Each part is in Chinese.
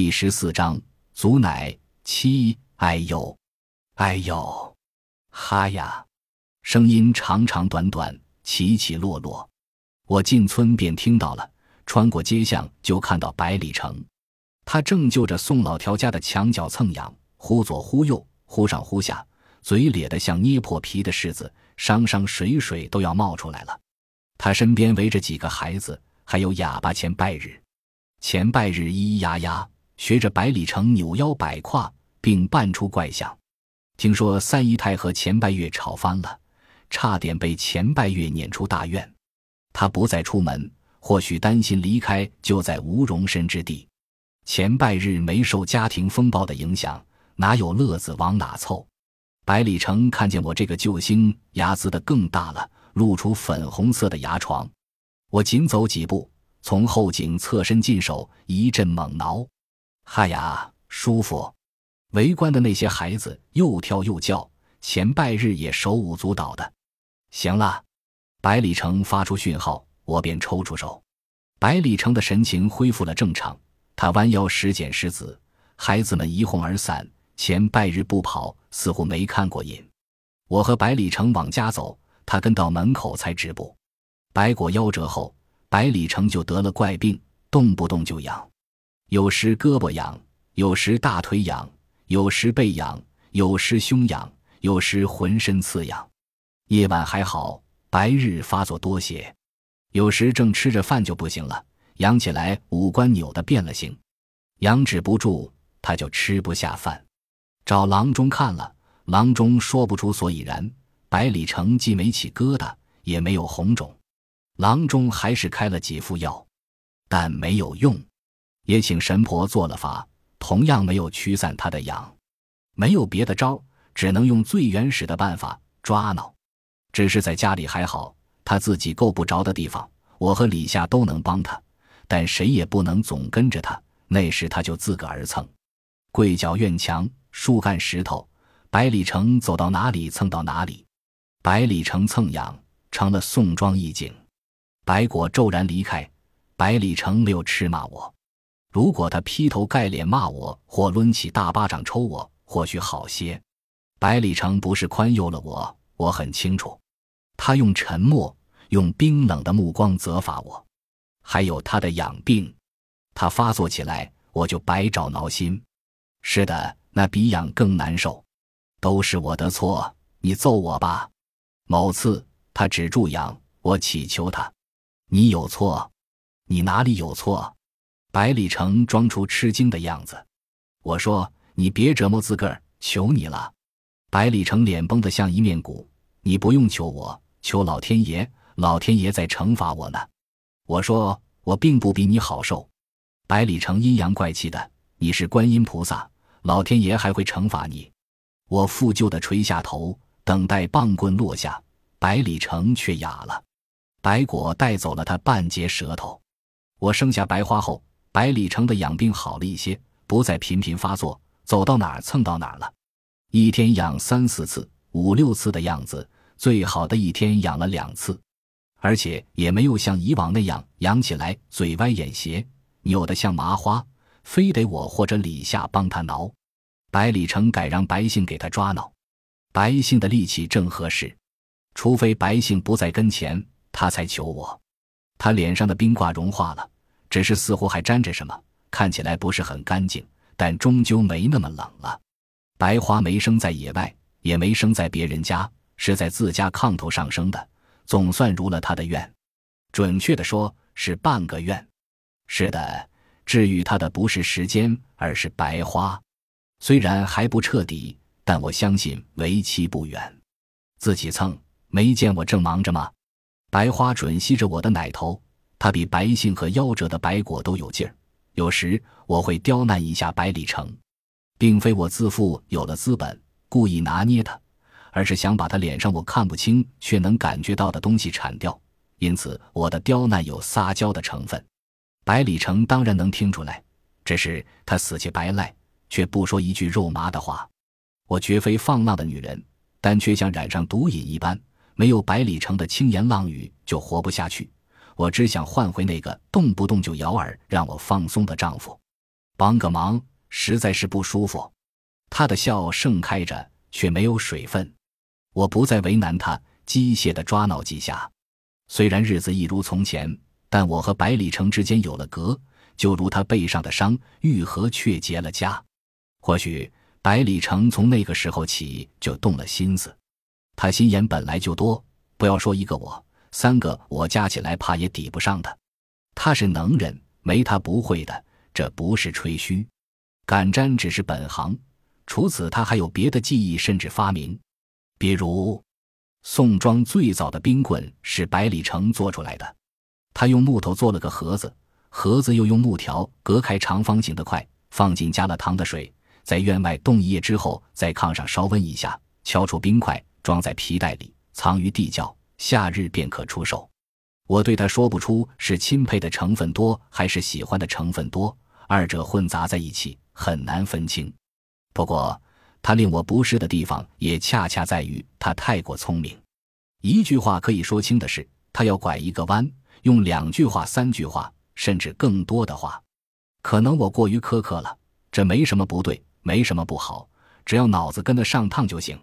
第十四章，祖奶七，哎呦，哎呦，哈呀！声音长长短短，起起落落。我进村便听到了，穿过街巷就看到百里城，他正就着宋老条家的墙角蹭痒，忽左忽右，忽上忽下，嘴咧得像捏破皮的柿子，伤伤水水都要冒出来了。他身边围着几个孩子，还有哑巴钱拜日。钱拜日咿咿呀呀。学着百里城扭腰摆胯，并扮出怪相。听说三姨太和钱拜月吵翻了，差点被钱拜月撵出大院。他不再出门，或许担心离开就在无容身之地。前拜日没受家庭风暴的影响，哪有乐子往哪凑？百里城看见我这个救星，牙呲得更大了，露出粉红色的牙床。我紧走几步，从后颈侧身进手，一阵猛挠。嗨呀，舒服！围观的那些孩子又跳又叫，钱拜日也手舞足蹈的。行了，百里城发出讯号，我便抽出手。百里城的神情恢复了正常，他弯腰拾捡石子，孩子们一哄而散。钱拜日不跑，似乎没看过瘾。我和百里城往家走，他跟到门口才止步。白果夭折后，百里城就得了怪病，动不动就痒。有时胳膊痒，有时大腿痒，有时背痒，有时胸痒，有时浑身刺痒。夜晚还好，白日发作多些。有时正吃着饭就不行了，痒起来五官扭得变了形，痒止不住，他就吃不下饭。找郎中看了，郎中说不出所以然。百里城既没起疙瘩，也没有红肿，郎中还是开了几副药，但没有用。也请神婆做了法，同样没有驱散他的痒，没有别的招，只能用最原始的办法抓挠。只是在家里还好，他自己够不着的地方，我和李夏都能帮他，但谁也不能总跟着他。那时他就自个儿蹭，跪脚院墙，树干石头，百里城走到哪里蹭到哪里，百里城蹭痒成了宋庄一景。白果骤然离开，百里城没有斥骂我。如果他劈头盖脸骂我，或抡起大巴掌抽我，或许好些。百里城不是宽宥了我，我很清楚。他用沉默、用冰冷的目光责罚我。还有他的痒病，他发作起来，我就百爪挠心。是的，那比痒更难受。都是我的错，你揍我吧。某次他止住痒，我祈求他：“你有错，你哪里有错？”百里城装出吃惊的样子，我说：“你别折磨自个儿，求你了。”百里城脸绷得像一面鼓，你不用求我，求老天爷，老天爷在惩罚我呢。我说：“我并不比你好受。”百里城阴阳怪气的：“你是观音菩萨，老天爷还会惩罚你。”我负疚的垂下头，等待棒棍落下，百里城却哑了。白果带走了他半截舌头。我生下白花后。百里城的养病好了一些，不再频频发作，走到哪儿蹭到哪儿了。一天养三四次、五六次的样子，最好的一天养了两次，而且也没有像以往那样养起来嘴歪眼斜、扭得像麻花，非得我或者李夏帮他挠。百里城改让白姓给他抓挠，白姓的力气正合适，除非白姓不在跟前，他才求我。他脸上的冰挂融化了。只是似乎还沾着什么，看起来不是很干净，但终究没那么冷了。白花没生在野外，也没生在别人家，是在自家炕头上生的，总算如了他的愿。准确的说，是半个愿。是的，治愈他的不是时间，而是白花。虽然还不彻底，但我相信为期不远。自己蹭，没见我正忙着吗？白花准吸着我的奶头。他比白杏和夭折的白果都有劲儿。有时我会刁难一下百里城，并非我自负有了资本故意拿捏他，而是想把他脸上我看不清却能感觉到的东西铲掉。因此，我的刁难有撒娇的成分。百里城当然能听出来，只是他死乞白赖，却不说一句肉麻的话。我绝非放浪的女人，但却像染上毒瘾一般，没有百里城的轻言浪语就活不下去。我只想换回那个动不动就咬耳让我放松的丈夫。帮个忙，实在是不舒服。他的笑盛开着，却没有水分。我不再为难他，机械的抓挠几下。虽然日子一如从前，但我和百里城之间有了隔，就如他背上的伤愈合却结了痂。或许百里城从那个时候起就动了心思。他心眼本来就多，不要说一个我，三个我加起来怕也抵不上的。他是能人，没他不会的。这不是吹嘘，敢粘只是本行。除此，他还有别的技艺，甚至发明。比如，宋庄最早的冰棍是百里城做出来的。他用木头做了个盒子，盒子又用木条隔开长方形的块，放进加了糖的水，在院外冻一夜之后，在炕上稍温一下，敲出冰块，装在皮袋里，藏于地窖，夏日便可出售。我对他说不出是钦佩的成分多，还是喜欢的成分多。二者混杂在一起，很难分清。不过，他令我不适的地方，也恰恰在于他太过聪明。一句话可以说清的是，他要拐一个弯，用两句话、三句话，甚至更多的话。可能我过于苛刻了，这没什么不对，没什么不好，只要脑子跟得上趟就行。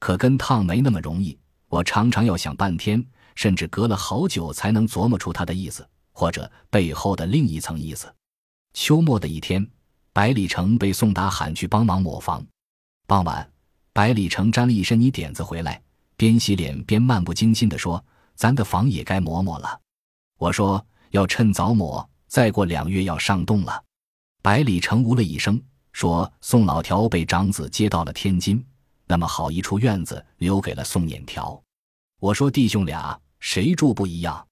可跟趟没那么容易，我常常要想半天，甚至隔了好久才能琢磨出他的意思，或者背后的另一层意思。秋末的一天，百里城被宋达喊去帮忙抹房。傍晚，百里城沾了一身泥点子回来，边洗脸边漫不经心地说：“咱的房也该抹抹了。”我说：“要趁早抹，再过两月要上冻了。”百里城呜了一声，说：“宋老条被长子接到了天津，那么好一处院子留给了宋撵条。”我说：“弟兄俩谁住不一样？”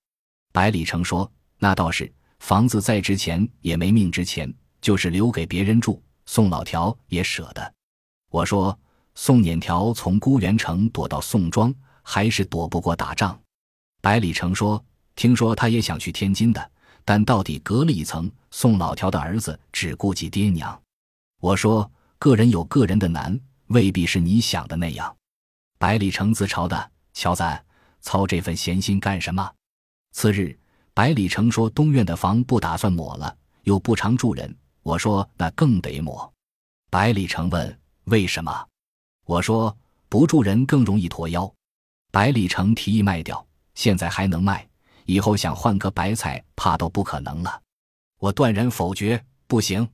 百里城说：“那倒是。”房子再值钱也没命值钱，就是留给别人住。宋老条也舍得。我说宋撵条从孤园城躲到宋庄，还是躲不过打仗。百里城说：“听说他也想去天津的，但到底隔了一层。宋老条的儿子只顾及爹娘。”我说：“个人有个人的难，未必是你想的那样。”百里城自嘲的：“乔子，操这份闲心干什么？”次日。百里城说：“东院的房不打算抹了，又不常住人。”我说：“那更得抹。”百里城问：“为什么？”我说：“不住人更容易驼腰。”百里城提议卖掉，现在还能卖，以后想换个白菜，怕都不可能了。我断然否决：“不行。”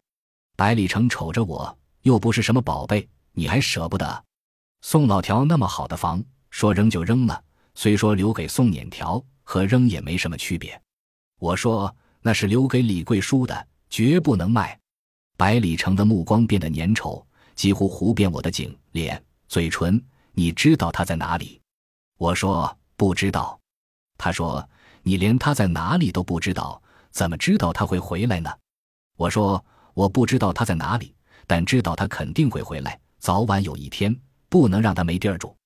百里城瞅着我，又不是什么宝贝，你还舍不得？宋老条那么好的房，说扔就扔了，虽说留给宋撵条，和扔也没什么区别。我说那是留给李贵叔的，绝不能卖。百里城的目光变得粘稠，几乎糊遍我的颈、脸、嘴唇。你知道他在哪里？我说不知道。他说你连他在哪里都不知道，怎么知道他会回来呢？我说我不知道他在哪里，但知道他肯定会回来，早晚有一天，不能让他没地儿住。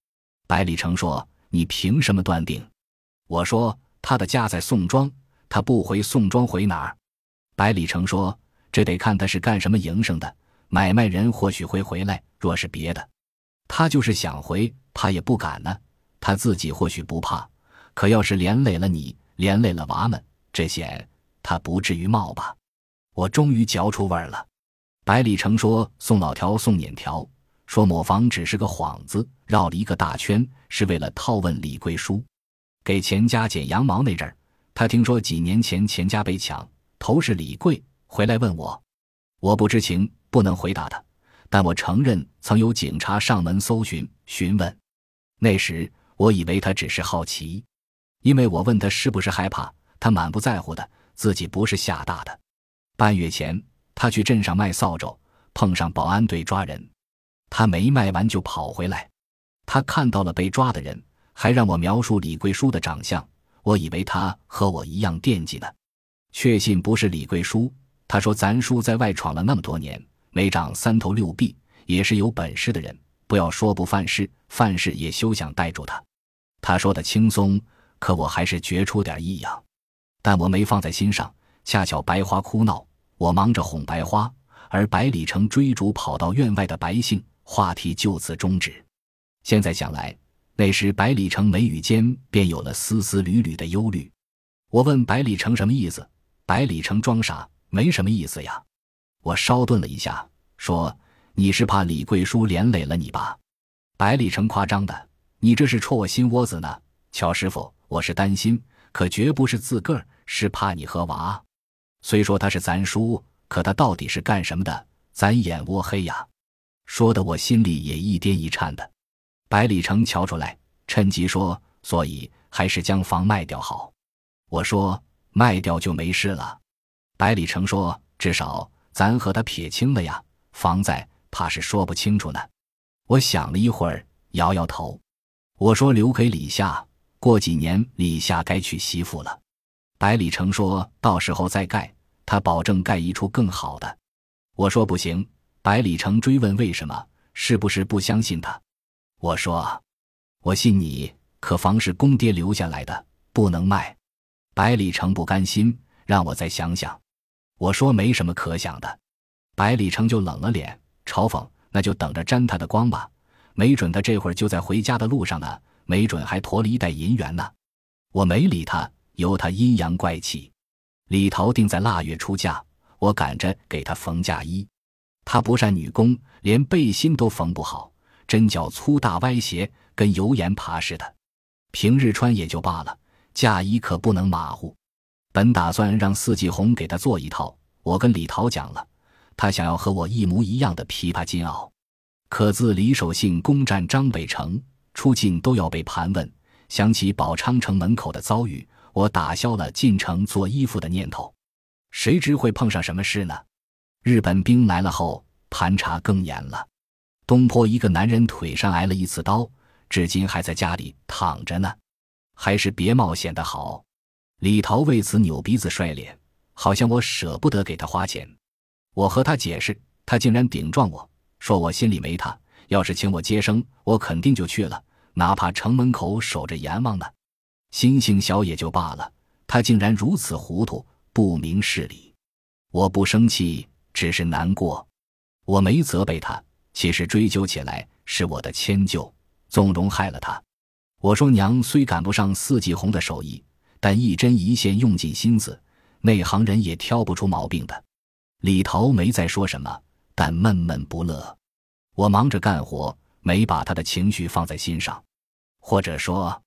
百里城说你凭什么断定？我说他的家在宋庄。他不回宋庄，回哪儿？百里城说：“这得看他是干什么营生的。买卖人或许会回来，若是别的，他就是想回，怕也不敢呢。他自己或许不怕，可要是连累了你，连累了娃们，这些他不至于冒吧？”我终于嚼出味儿了。百里城说：“宋老条、宋撵条说抹房只是个幌子，绕了一个大圈，是为了套问李贵叔，给钱家剪羊毛那阵儿。”他听说几年前钱家被抢，头是李贵，回来问我，我不知情，不能回答他。但我承认曾有警察上门搜寻询问，那时我以为他只是好奇，因为我问他是不是害怕，他满不在乎的，自己不是吓大的。半月前他去镇上卖扫帚，碰上保安队抓人，他没卖完就跑回来，他看到了被抓的人，还让我描述李贵叔的长相。我以为他和我一样惦记呢，确信不是李贵叔。他说：“咱叔在外闯了那么多年，没长三头六臂，也是有本事的人。不要说不犯事，犯事也休想逮住他。”他说的轻松，可我还是觉出点异样。但我没放在心上。恰巧白花哭闹，我忙着哄白花，而百里城追逐跑到院外的白姓，话题就此终止。现在想来。那时，百里城眉宇间便有了丝丝缕缕的忧虑。我问百里城什么意思，百里城装傻，没什么意思呀。我稍顿了一下，说：“你是怕李贵叔连累了你吧？”百里城夸张的：“你这是戳我心窝子呢。”乔师傅，我是担心，可绝不是自个儿，是怕你和娃。虽说他是咱叔，可他到底是干什么的？咱眼窝黑呀！说的我心里也一颠一颤的。百里成瞧出来，趁机说：“所以还是将房卖掉好。”我说：“卖掉就没事了。”百里成说：“至少咱和他撇清了呀，房在，怕是说不清楚呢。”我想了一会儿，摇摇头。我说：“留给李夏，过几年李夏该娶媳妇了。”百里成说：“到时候再盖，他保证盖一处更好的。”我说：“不行。”百里城追问：“为什么？是不是不相信他？”我说：“我信你，可房是公爹留下来的，不能卖。”百里城不甘心，让我再想想。我说：“没什么可想的。”百里城就冷了脸，嘲讽：“那就等着沾他的光吧，没准他这会儿就在回家的路上呢，没准还驮了一袋银元呢。”我没理他，由他阴阳怪气。李桃定在腊月出嫁，我赶着给她缝嫁衣。她不善女工，连背心都缝不好。针脚粗大歪斜，跟油盐爬似的。平日穿也就罢了，嫁衣可不能马虎。本打算让四季红给他做一套，我跟李桃讲了，他想要和我一模一样的琵琶金袄。可自李守信攻占张北城，出境都要被盘问。想起宝昌城门口的遭遇，我打消了进城做衣服的念头。谁知会碰上什么事呢？日本兵来了后，盘查更严了。东坡一个男人腿上挨了一次刀，至今还在家里躺着呢。还是别冒险的好。李桃为此扭鼻子甩脸，好像我舍不得给他花钱。我和他解释，他竟然顶撞我说我心里没他。要是请我接生，我肯定就去了，哪怕城门口守着阎王呢。心性小也就罢了，他竟然如此糊涂，不明事理。我不生气，只是难过。我没责备他。其实追究起来是我的迁就，纵容害了他。我说娘虽赶不上四季红的手艺，但一针一线用尽心思，内行人也挑不出毛病的。李桃没再说什么，但闷闷不乐。我忙着干活，没把他的情绪放在心上，或者说，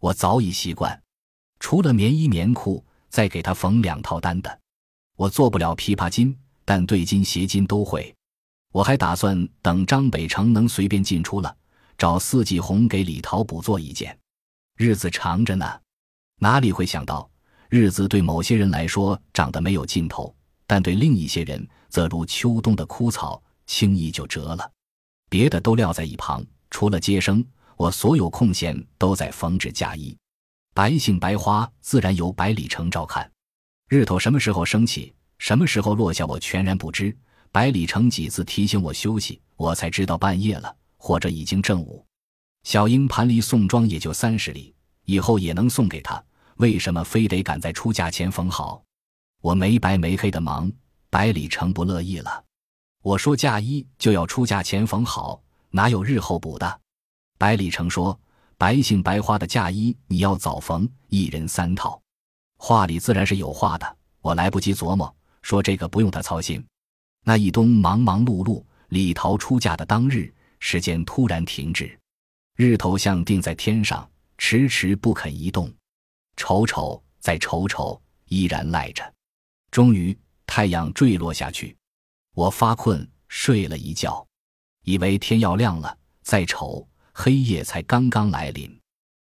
我早已习惯，除了棉衣棉裤，再给他缝两套单的。我做不了琵琶筋，但对襟斜襟都会。我还打算等张北城能随便进出了，找四季红给李桃补做一件。日子长着呢，哪里会想到日子对某些人来说长得没有尽头，但对另一些人则如秋冬的枯草，轻易就折了。别的都撂在一旁，除了接生，我所有空闲都在缝制嫁衣。白杏白花自然由百里城照看，日头什么时候升起，什么时候落下，我全然不知。百里城几次提醒我休息，我才知道半夜了，或者已经正午。小英盘离宋庄也就三十里，以后也能送给他。为什么非得赶在出嫁前缝好？我没白没黑的忙，百里城不乐意了。我说嫁衣就要出嫁前缝好，哪有日后补的？百里城说：“白杏白花的嫁衣你要早缝，一人三套。”话里自然是有话的，我来不及琢磨，说这个不用他操心。那一冬忙忙碌碌，李桃出嫁的当日，时间突然停止，日头像定在天上，迟迟不肯移动。瞅瞅，再瞅瞅，依然赖着。终于，太阳坠落下去，我发困，睡了一觉，以为天要亮了。再瞅，黑夜才刚刚来临。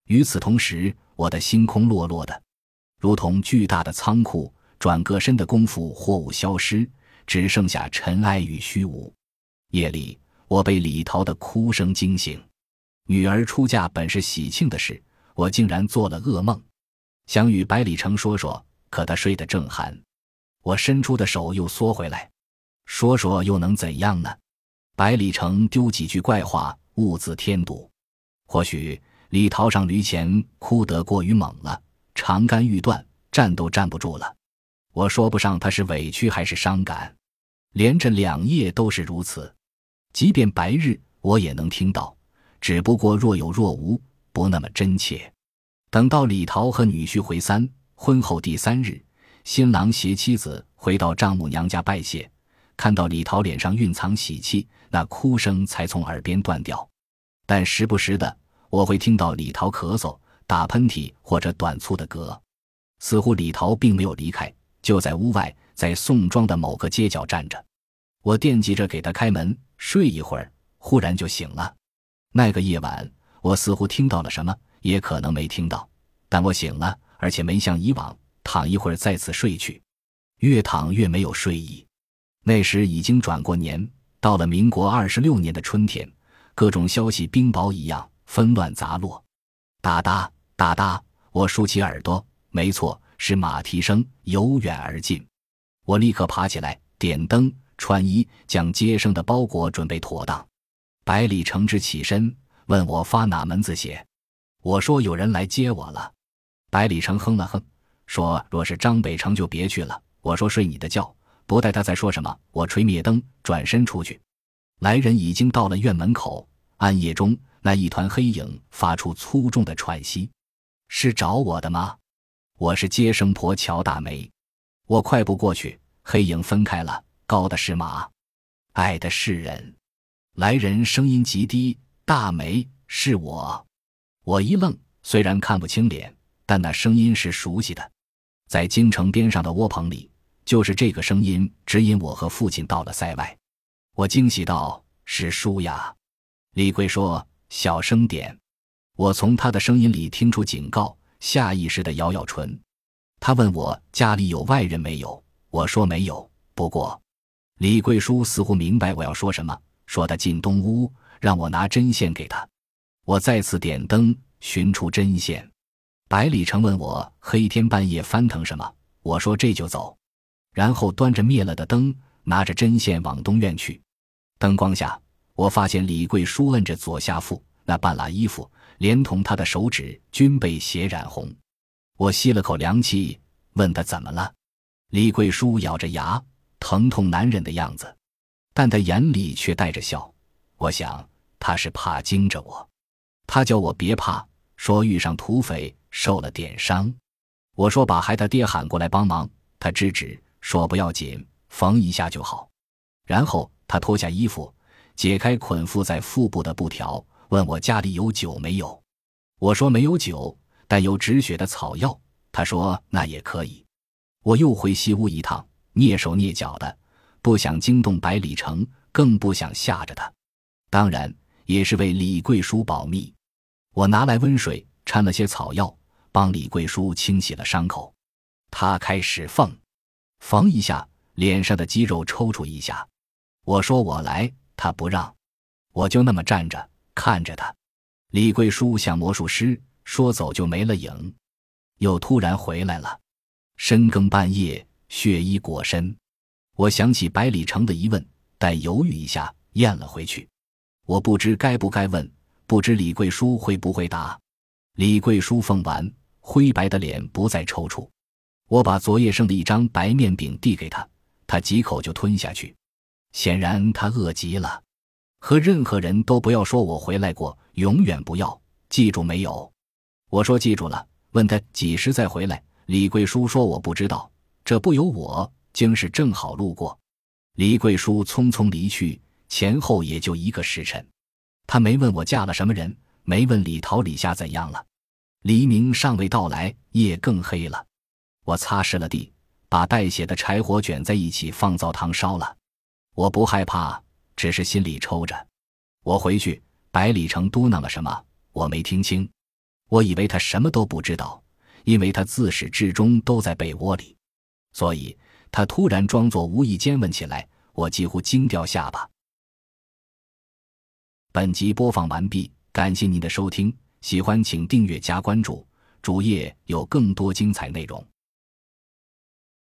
与此同时，我的星空落落的，如同巨大的仓库，转个身的功夫，货物消失。只剩下尘埃与虚无。夜里，我被李桃的哭声惊醒。女儿出嫁本是喜庆的事，我竟然做了噩梦。想与百里城说说，可他睡得正酣。我伸出的手又缩回来，说说又能怎样呢？百里城丢几句怪话，兀自添堵。或许李桃上驴前哭得过于猛了，肠肝欲断，站都站不住了。我说不上他是委屈还是伤感。连着两夜都是如此，即便白日我也能听到，只不过若有若无，不那么真切。等到李桃和女婿回三婚后第三日，新郎携妻子回到丈母娘家拜谢，看到李桃脸上蕴藏喜气，那哭声才从耳边断掉。但时不时的，我会听到李桃咳嗽、打喷嚏或者短促的嗝，似乎李桃并没有离开，就在屋外，在宋庄的某个街角站着。我惦记着给他开门，睡一会儿，忽然就醒了。那个夜晚，我似乎听到了什么，也可能没听到，但我醒了，而且没像以往躺一会儿再次睡去，越躺越没有睡意。那时已经转过年，到了民国二十六年的春天，各种消息冰雹一样纷乱杂落，哒哒哒哒，我竖起耳朵，没错，是马蹄声由远而近。我立刻爬起来，点灯。穿衣，将接生的包裹准备妥当。百里承之起身问我发哪门子邪，我说有人来接我了。百里承哼了哼，说若是张北城就别去了。我说睡你的觉。不待他再说什么，我吹灭灯，转身出去。来人已经到了院门口。暗夜中，那一团黑影发出粗重的喘息，是找我的吗？我是接生婆乔大梅。我快步过去，黑影分开了。高的是马，矮的是人。来人声音极低：“大梅，是我。”我一愣，虽然看不清脸，但那声音是熟悉的。在京城边上的窝棚里，就是这个声音指引我和父亲到了塞外。我惊喜道：“是叔呀！”李贵说：“小声点。”我从他的声音里听出警告，下意识的咬咬唇。他问我家里有外人没有，我说没有。不过。李贵叔似乎明白我要说什么，说他进东屋，让我拿针线给他。我再次点灯，寻出针线。百里城问我黑天半夜翻腾什么，我说这就走。然后端着灭了的灯，拿着针线往东院去。灯光下，我发现李贵叔摁着左下腹那半拉衣服，连同他的手指均被血染红。我吸了口凉气，问他怎么了。李贵叔咬着牙。疼痛难忍的样子，但他眼里却带着笑。我想他是怕惊着我，他叫我别怕，说遇上土匪受了点伤。我说把孩他爹喊过来帮忙，他制止说不要紧，缝一下就好。然后他脱下衣服，解开捆缚在腹部的布条，问我家里有酒没有。我说没有酒，但有止血的草药。他说那也可以。我又回西屋一趟。蹑手蹑脚的，不想惊动百里城，更不想吓着他，当然也是为李贵叔保密。我拿来温水，掺了些草药，帮李贵叔清洗了伤口。他开始缝，缝一下，脸上的肌肉抽搐一下。我说我来，他不让，我就那么站着看着他。李贵叔像魔术师，说走就没了影，又突然回来了。深更半夜。血衣裹身，我想起百里城的疑问，但犹豫一下，咽了回去。我不知该不该问，不知李贵叔会不会答。李贵叔奉完，灰白的脸不再抽搐。我把昨夜剩的一张白面饼递给他，他几口就吞下去。显然他饿极了。和任何人都不要说我回来过，永远不要记住没有。我说记住了。问他几时再回来，李贵叔说我不知道。这不由我，竟是正好路过。李贵叔匆匆离去，前后也就一个时辰。他没问我嫁了什么人，没问李桃李下怎样了。黎明尚未到来，夜更黑了。我擦拭了地，把带血的柴火卷在一起，放灶堂烧了。我不害怕，只是心里抽着。我回去，百里城嘟囔了什么，我没听清。我以为他什么都不知道，因为他自始至终都在被窝里。所以他突然装作无意间问起来，我几乎惊掉下巴。本集播放完毕，感谢您的收听，喜欢请订阅加关注，主页有更多精彩内容。